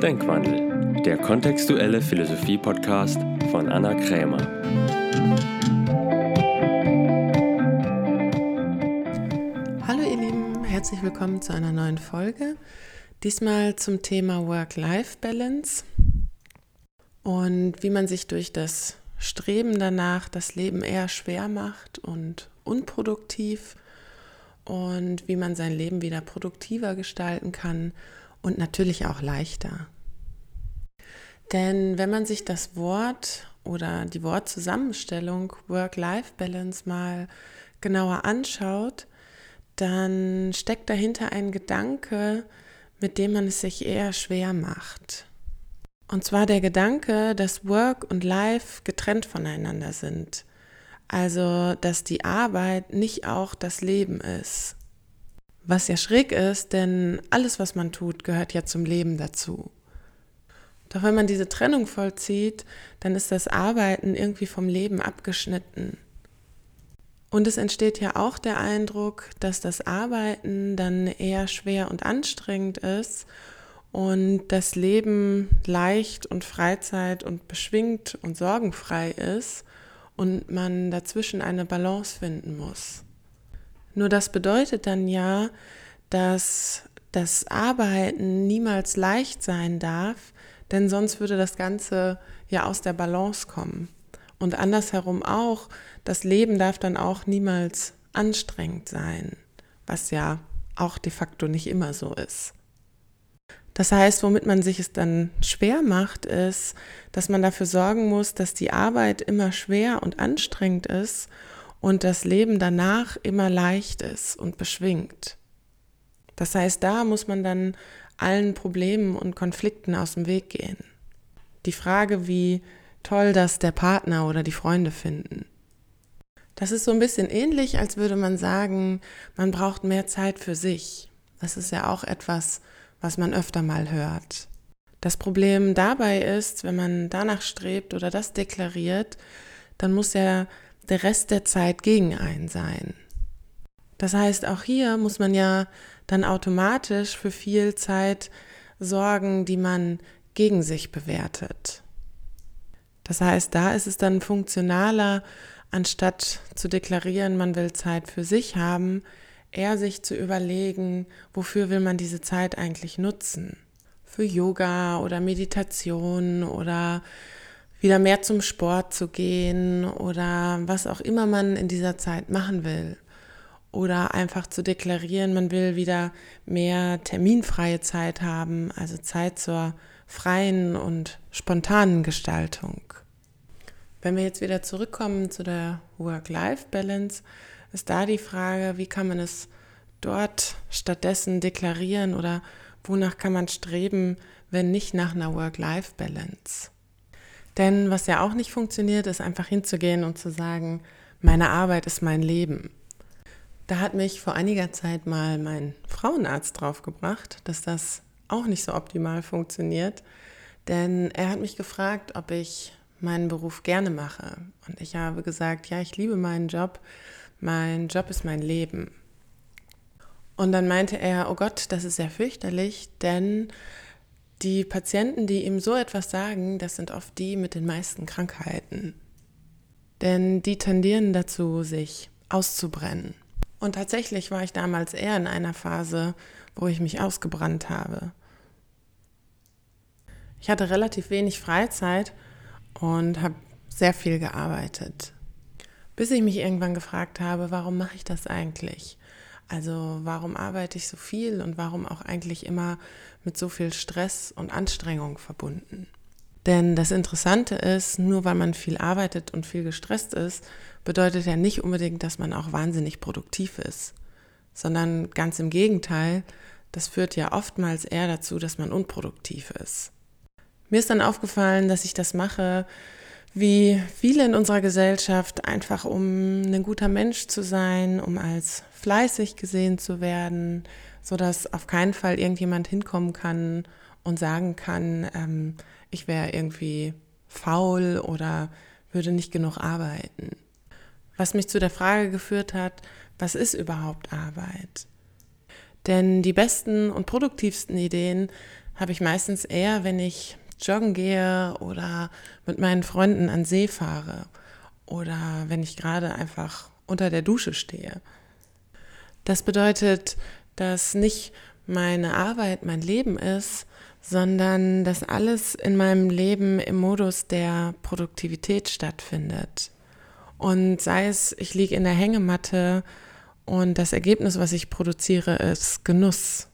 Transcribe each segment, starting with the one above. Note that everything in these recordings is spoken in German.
Denkwandel, der kontextuelle Philosophie-Podcast von Anna Krämer. Hallo ihr Lieben, herzlich willkommen zu einer neuen Folge. Diesmal zum Thema Work-Life-Balance und wie man sich durch das Streben danach das Leben eher schwer macht und unproduktiv und wie man sein Leben wieder produktiver gestalten kann und natürlich auch leichter. Denn wenn man sich das Wort oder die Wortzusammenstellung Work-Life-Balance mal genauer anschaut, dann steckt dahinter ein Gedanke, mit dem man es sich eher schwer macht. Und zwar der Gedanke, dass Work und Life getrennt voneinander sind. Also, dass die Arbeit nicht auch das Leben ist. Was ja schräg ist, denn alles, was man tut, gehört ja zum Leben dazu. Doch wenn man diese Trennung vollzieht, dann ist das Arbeiten irgendwie vom Leben abgeschnitten. Und es entsteht ja auch der Eindruck, dass das Arbeiten dann eher schwer und anstrengend ist und das Leben leicht und Freizeit und beschwingt und sorgenfrei ist und man dazwischen eine Balance finden muss. Nur das bedeutet dann ja, dass das Arbeiten niemals leicht sein darf, denn sonst würde das Ganze ja aus der Balance kommen. Und andersherum auch, das Leben darf dann auch niemals anstrengend sein, was ja auch de facto nicht immer so ist. Das heißt, womit man sich es dann schwer macht, ist, dass man dafür sorgen muss, dass die Arbeit immer schwer und anstrengend ist und das Leben danach immer leicht ist und beschwingt. Das heißt, da muss man dann allen Problemen und Konflikten aus dem Weg gehen. Die Frage, wie toll das der Partner oder die Freunde finden. Das ist so ein bisschen ähnlich, als würde man sagen, man braucht mehr Zeit für sich. Das ist ja auch etwas, was man öfter mal hört. Das Problem dabei ist, wenn man danach strebt oder das deklariert, dann muss ja der Rest der Zeit gegen einen sein. Das heißt, auch hier muss man ja dann automatisch für viel Zeit sorgen, die man gegen sich bewertet. Das heißt, da ist es dann funktionaler, anstatt zu deklarieren, man will Zeit für sich haben, eher sich zu überlegen, wofür will man diese Zeit eigentlich nutzen. Für Yoga oder Meditation oder wieder mehr zum Sport zu gehen oder was auch immer man in dieser Zeit machen will. Oder einfach zu deklarieren, man will wieder mehr terminfreie Zeit haben, also Zeit zur freien und spontanen Gestaltung. Wenn wir jetzt wieder zurückkommen zu der Work-Life-Balance, ist da die Frage, wie kann man es dort stattdessen deklarieren oder wonach kann man streben, wenn nicht nach einer Work-Life-Balance? Denn was ja auch nicht funktioniert, ist einfach hinzugehen und zu sagen, meine Arbeit ist mein Leben. Da hat mich vor einiger Zeit mal mein Frauenarzt draufgebracht, dass das auch nicht so optimal funktioniert. Denn er hat mich gefragt, ob ich meinen Beruf gerne mache. Und ich habe gesagt, ja, ich liebe meinen Job. Mein Job ist mein Leben. Und dann meinte er, oh Gott, das ist sehr fürchterlich, denn die Patienten, die ihm so etwas sagen, das sind oft die mit den meisten Krankheiten. Denn die tendieren dazu, sich auszubrennen. Und tatsächlich war ich damals eher in einer Phase, wo ich mich ausgebrannt habe. Ich hatte relativ wenig Freizeit und habe sehr viel gearbeitet. Bis ich mich irgendwann gefragt habe, warum mache ich das eigentlich? Also warum arbeite ich so viel und warum auch eigentlich immer mit so viel Stress und Anstrengung verbunden? Denn das Interessante ist, nur weil man viel arbeitet und viel gestresst ist, bedeutet ja nicht unbedingt, dass man auch wahnsinnig produktiv ist, sondern ganz im Gegenteil, das führt ja oftmals eher dazu, dass man unproduktiv ist. Mir ist dann aufgefallen, dass ich das mache, wie viele in unserer Gesellschaft, einfach um ein guter Mensch zu sein, um als fleißig gesehen zu werden, so dass auf keinen Fall irgendjemand hinkommen kann und sagen kann, ähm, ich wäre irgendwie faul oder würde nicht genug arbeiten. Was mich zu der Frage geführt hat, was ist überhaupt Arbeit? Denn die besten und produktivsten Ideen habe ich meistens eher, wenn ich joggen gehe oder mit meinen Freunden an See fahre oder wenn ich gerade einfach unter der Dusche stehe. Das bedeutet, dass nicht meine Arbeit mein Leben ist, sondern dass alles in meinem Leben im Modus der Produktivität stattfindet. Und sei es, ich liege in der Hängematte und das Ergebnis, was ich produziere, ist Genuss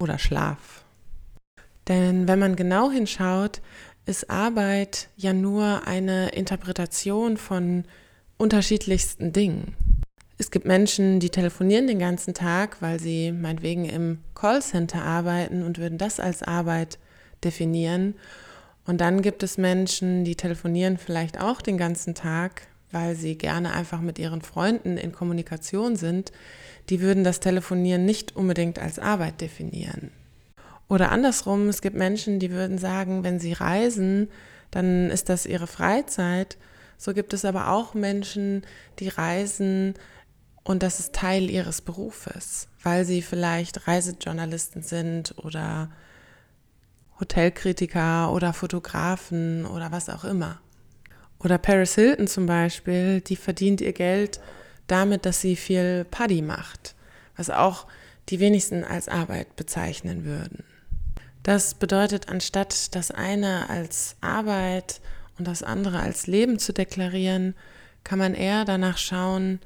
oder Schlaf. Denn wenn man genau hinschaut, ist Arbeit ja nur eine Interpretation von unterschiedlichsten Dingen. Es gibt Menschen, die telefonieren den ganzen Tag, weil sie meinetwegen im Callcenter arbeiten und würden das als Arbeit definieren. Und dann gibt es Menschen, die telefonieren vielleicht auch den ganzen Tag, weil sie gerne einfach mit ihren Freunden in Kommunikation sind. Die würden das Telefonieren nicht unbedingt als Arbeit definieren. Oder andersrum, es gibt Menschen, die würden sagen, wenn sie reisen, dann ist das ihre Freizeit. So gibt es aber auch Menschen, die reisen und das ist Teil ihres Berufes, weil sie vielleicht Reisejournalisten sind oder Hotelkritiker oder Fotografen oder was auch immer. Oder Paris Hilton zum Beispiel, die verdient ihr Geld damit, dass sie viel Paddy macht, was auch die wenigsten als Arbeit bezeichnen würden. Das bedeutet, anstatt das eine als Arbeit und das andere als Leben zu deklarieren, kann man eher danach schauen,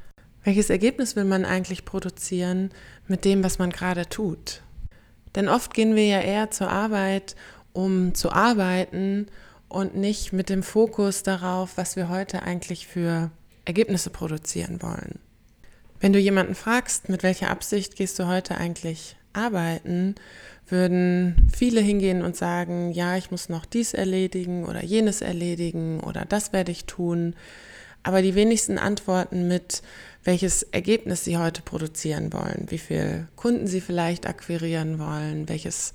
welches Ergebnis will man eigentlich produzieren mit dem, was man gerade tut? Denn oft gehen wir ja eher zur Arbeit, um zu arbeiten und nicht mit dem Fokus darauf, was wir heute eigentlich für Ergebnisse produzieren wollen. Wenn du jemanden fragst, mit welcher Absicht gehst du heute eigentlich arbeiten, würden viele hingehen und sagen, ja, ich muss noch dies erledigen oder jenes erledigen oder das werde ich tun. Aber die wenigsten antworten mit, welches Ergebnis sie heute produzieren wollen, wie viel Kunden sie vielleicht akquirieren wollen, welches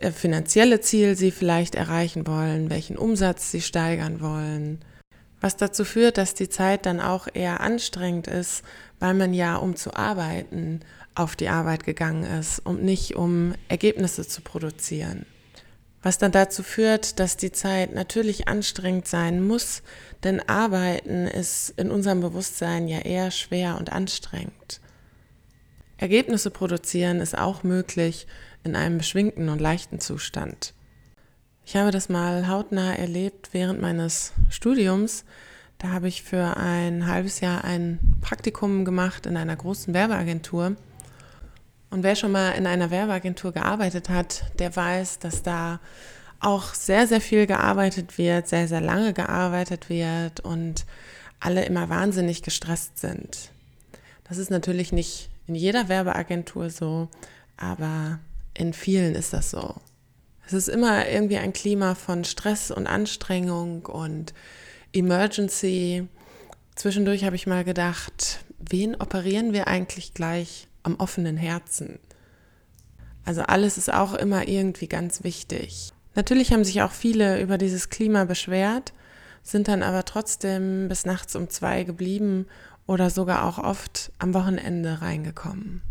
äh, finanzielle Ziel sie vielleicht erreichen wollen, welchen Umsatz sie steigern wollen. Was dazu führt, dass die Zeit dann auch eher anstrengend ist, weil man ja, um zu arbeiten, auf die Arbeit gegangen ist und nicht um Ergebnisse zu produzieren. Was dann dazu führt, dass die Zeit natürlich anstrengend sein muss, denn Arbeiten ist in unserem Bewusstsein ja eher schwer und anstrengend. Ergebnisse produzieren ist auch möglich in einem beschwingten und leichten Zustand. Ich habe das mal hautnah erlebt während meines Studiums. Da habe ich für ein halbes Jahr ein Praktikum gemacht in einer großen Werbeagentur. Und wer schon mal in einer Werbeagentur gearbeitet hat, der weiß, dass da auch sehr, sehr viel gearbeitet wird, sehr, sehr lange gearbeitet wird und alle immer wahnsinnig gestresst sind. Das ist natürlich nicht in jeder Werbeagentur so, aber in vielen ist das so. Es ist immer irgendwie ein Klima von Stress und Anstrengung und Emergency. Zwischendurch habe ich mal gedacht, wen operieren wir eigentlich gleich am offenen Herzen. Also alles ist auch immer irgendwie ganz wichtig. Natürlich haben sich auch viele über dieses Klima beschwert, sind dann aber trotzdem bis nachts um zwei geblieben oder sogar auch oft am Wochenende reingekommen.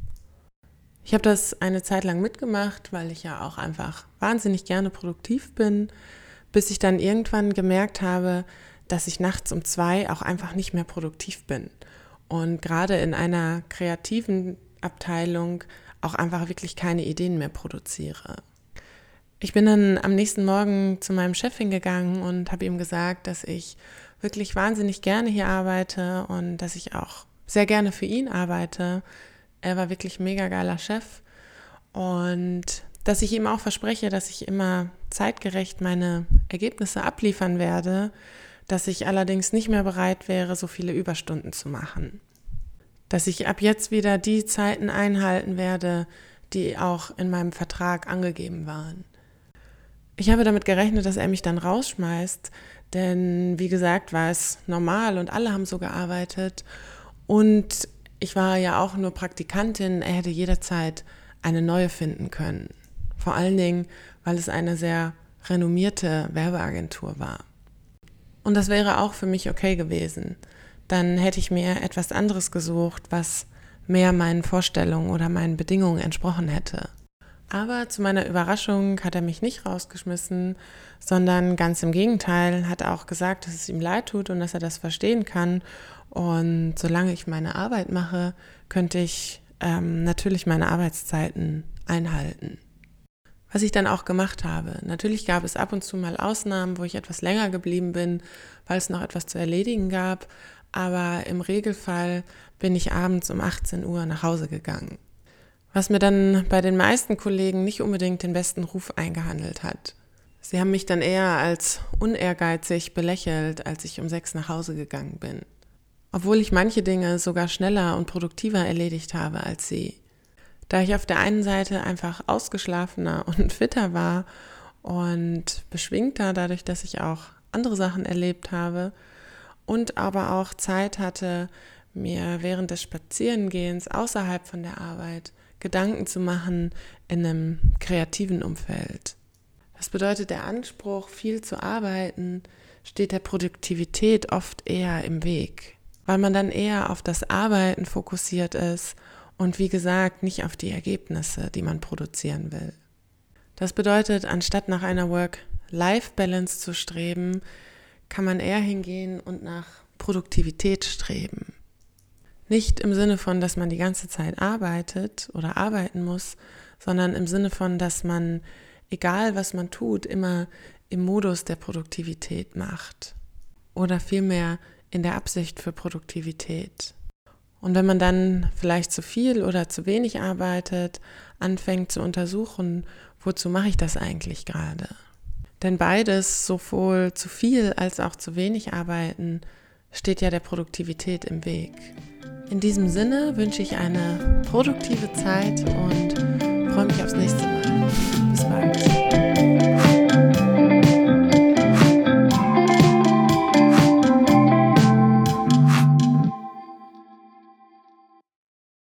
Ich habe das eine Zeit lang mitgemacht, weil ich ja auch einfach wahnsinnig gerne produktiv bin, bis ich dann irgendwann gemerkt habe, dass ich nachts um zwei auch einfach nicht mehr produktiv bin. Und gerade in einer kreativen Abteilung auch einfach wirklich keine Ideen mehr produziere. Ich bin dann am nächsten Morgen zu meinem Chef hingegangen und habe ihm gesagt, dass ich wirklich wahnsinnig gerne hier arbeite und dass ich auch sehr gerne für ihn arbeite. Er war wirklich mega geiler Chef und dass ich ihm auch verspreche, dass ich immer zeitgerecht meine Ergebnisse abliefern werde, dass ich allerdings nicht mehr bereit wäre, so viele Überstunden zu machen dass ich ab jetzt wieder die Zeiten einhalten werde, die auch in meinem Vertrag angegeben waren. Ich habe damit gerechnet, dass er mich dann rausschmeißt, denn wie gesagt war es normal und alle haben so gearbeitet und ich war ja auch nur Praktikantin, er hätte jederzeit eine neue finden können. Vor allen Dingen, weil es eine sehr renommierte Werbeagentur war. Und das wäre auch für mich okay gewesen dann hätte ich mir etwas anderes gesucht, was mehr meinen Vorstellungen oder meinen Bedingungen entsprochen hätte. Aber zu meiner Überraschung hat er mich nicht rausgeschmissen, sondern ganz im Gegenteil hat er auch gesagt, dass es ihm leid tut und dass er das verstehen kann. Und solange ich meine Arbeit mache, könnte ich ähm, natürlich meine Arbeitszeiten einhalten. Was ich dann auch gemacht habe. Natürlich gab es ab und zu mal Ausnahmen, wo ich etwas länger geblieben bin, weil es noch etwas zu erledigen gab. Aber im Regelfall bin ich abends um 18 Uhr nach Hause gegangen was mir dann bei den meisten Kollegen nicht unbedingt den besten Ruf eingehandelt hat. Sie haben mich dann eher als unehrgeizig belächelt, als ich um sechs nach Hause gegangen bin. Obwohl ich manche Dinge sogar schneller und produktiver erledigt habe als sie. Da ich auf der einen Seite einfach ausgeschlafener und fitter war und beschwingter dadurch, dass ich auch andere Sachen erlebt habe und aber auch Zeit hatte, mir während des Spazierengehens außerhalb von der Arbeit Gedanken zu machen in einem kreativen Umfeld. Das bedeutet, der Anspruch, viel zu arbeiten, steht der Produktivität oft eher im Weg, weil man dann eher auf das Arbeiten fokussiert ist und wie gesagt nicht auf die Ergebnisse, die man produzieren will. Das bedeutet, anstatt nach einer Work-Life-Balance zu streben, kann man eher hingehen und nach Produktivität streben. Nicht im Sinne von, dass man die ganze Zeit arbeitet oder arbeiten muss, sondern im Sinne von, dass man, egal was man tut, immer im Modus der Produktivität macht. Oder vielmehr in der Absicht für Produktivität. Und wenn man dann vielleicht zu viel oder zu wenig arbeitet, anfängt zu untersuchen, wozu mache ich das eigentlich gerade? Denn beides, sowohl zu viel als auch zu wenig arbeiten, steht ja der Produktivität im Weg. In diesem Sinne wünsche ich eine produktive Zeit und freue mich aufs nächste Mal.